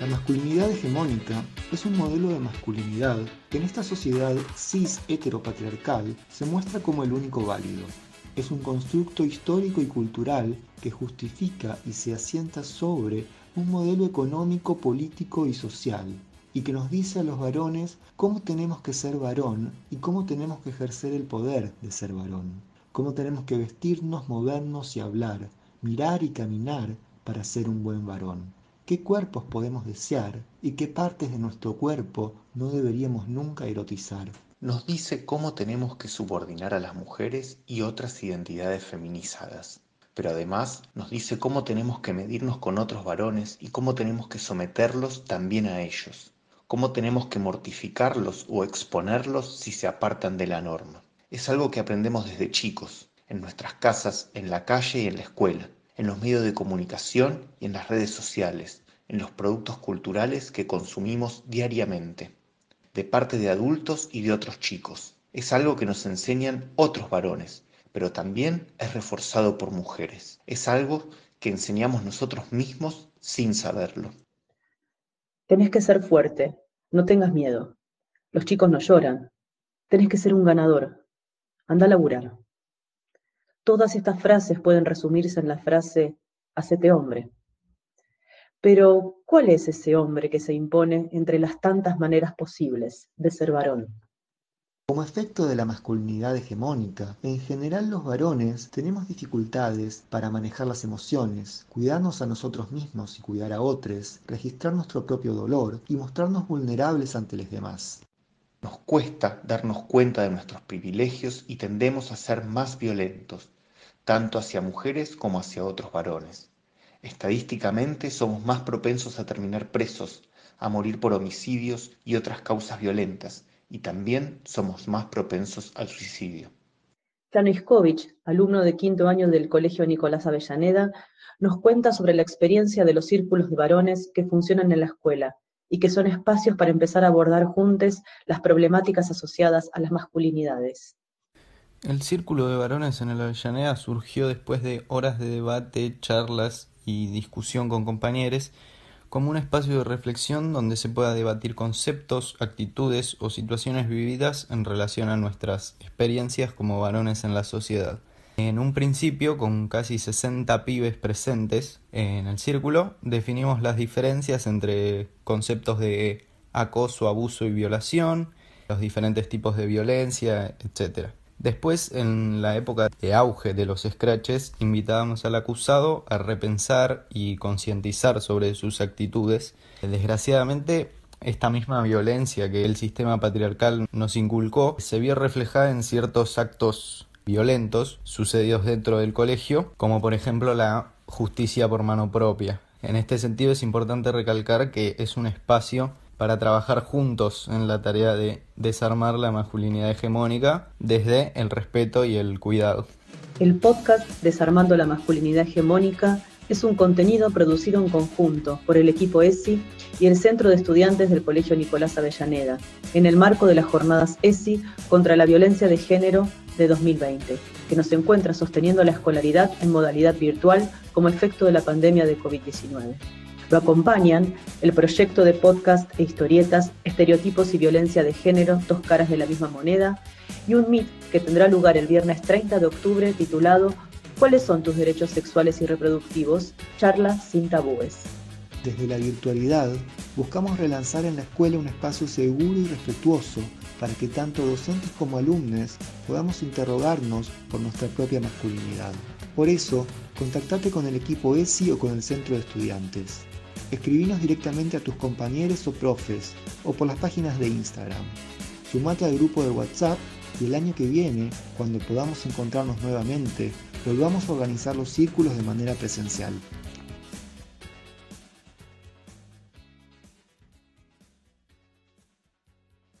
La masculinidad hegemónica es un modelo de masculinidad que en esta sociedad cis heteropatriarcal se muestra como el único válido. Es un constructo histórico y cultural que justifica y se asienta sobre un modelo económico, político y social, y que nos dice a los varones cómo tenemos que ser varón y cómo tenemos que ejercer el poder de ser varón, cómo tenemos que vestirnos, movernos y hablar, mirar y caminar para ser un buen varón qué cuerpos podemos desear y qué partes de nuestro cuerpo no deberíamos nunca erotizar. Nos dice cómo tenemos que subordinar a las mujeres y otras identidades feminizadas. Pero además nos dice cómo tenemos que medirnos con otros varones y cómo tenemos que someterlos también a ellos. Cómo tenemos que mortificarlos o exponerlos si se apartan de la norma. Es algo que aprendemos desde chicos, en nuestras casas, en la calle y en la escuela en los medios de comunicación y en las redes sociales, en los productos culturales que consumimos diariamente, de parte de adultos y de otros chicos. Es algo que nos enseñan otros varones, pero también es reforzado por mujeres. Es algo que enseñamos nosotros mismos sin saberlo. Tenés que ser fuerte, no tengas miedo. Los chicos no lloran. Tenés que ser un ganador. Anda a laburar. Todas estas frases pueden resumirse en la frase hacete hombre. Pero, ¿cuál es ese hombre que se impone entre las tantas maneras posibles de ser varón? Como efecto de la masculinidad hegemónica, en general los varones tenemos dificultades para manejar las emociones, cuidarnos a nosotros mismos y cuidar a otros, registrar nuestro propio dolor y mostrarnos vulnerables ante los demás. Nos cuesta darnos cuenta de nuestros privilegios y tendemos a ser más violentos, tanto hacia mujeres como hacia otros varones. Estadísticamente somos más propensos a terminar presos, a morir por homicidios y otras causas violentas, y también somos más propensos al suicidio. Iskovich, alumno de quinto año del Colegio Nicolás Avellaneda, nos cuenta sobre la experiencia de los círculos de varones que funcionan en la escuela y que son espacios para empezar a abordar juntos las problemáticas asociadas a las masculinidades. El círculo de varones en el Avellaneda surgió después de horas de debate, charlas y discusión con compañeros como un espacio de reflexión donde se pueda debatir conceptos, actitudes o situaciones vividas en relación a nuestras experiencias como varones en la sociedad. En un principio, con casi 60 pibes presentes en el círculo, definimos las diferencias entre conceptos de acoso, abuso y violación, los diferentes tipos de violencia, etc. Después, en la época de auge de los scratches, invitábamos al acusado a repensar y concientizar sobre sus actitudes. Desgraciadamente, esta misma violencia que el sistema patriarcal nos inculcó se vio reflejada en ciertos actos violentos sucedidos dentro del colegio, como por ejemplo la justicia por mano propia. En este sentido es importante recalcar que es un espacio para trabajar juntos en la tarea de desarmar la masculinidad hegemónica desde el respeto y el cuidado. El podcast Desarmando la masculinidad hegemónica es un contenido producido en conjunto por el equipo ESI y el Centro de Estudiantes del Colegio Nicolás Avellaneda, en el marco de las jornadas ESI contra la violencia de género de 2020, que nos encuentra sosteniendo la escolaridad en modalidad virtual como efecto de la pandemia de COVID-19. Lo acompañan el proyecto de podcast e historietas Estereotipos y Violencia de Género, dos caras de la misma moneda, y un MIT que tendrá lugar el viernes 30 de octubre titulado ¿Cuáles son tus derechos sexuales y reproductivos? Charla sin tabúes. Desde la virtualidad, buscamos relanzar en la escuela un espacio seguro y respetuoso para que tanto docentes como alumnos podamos interrogarnos por nuestra propia masculinidad. Por eso, contactate con el equipo ESI o con el centro de estudiantes. Escribinos directamente a tus compañeros o profes o por las páginas de Instagram. Sumate al grupo de WhatsApp y el año que viene, cuando podamos encontrarnos nuevamente, volvamos a organizar los círculos de manera presencial.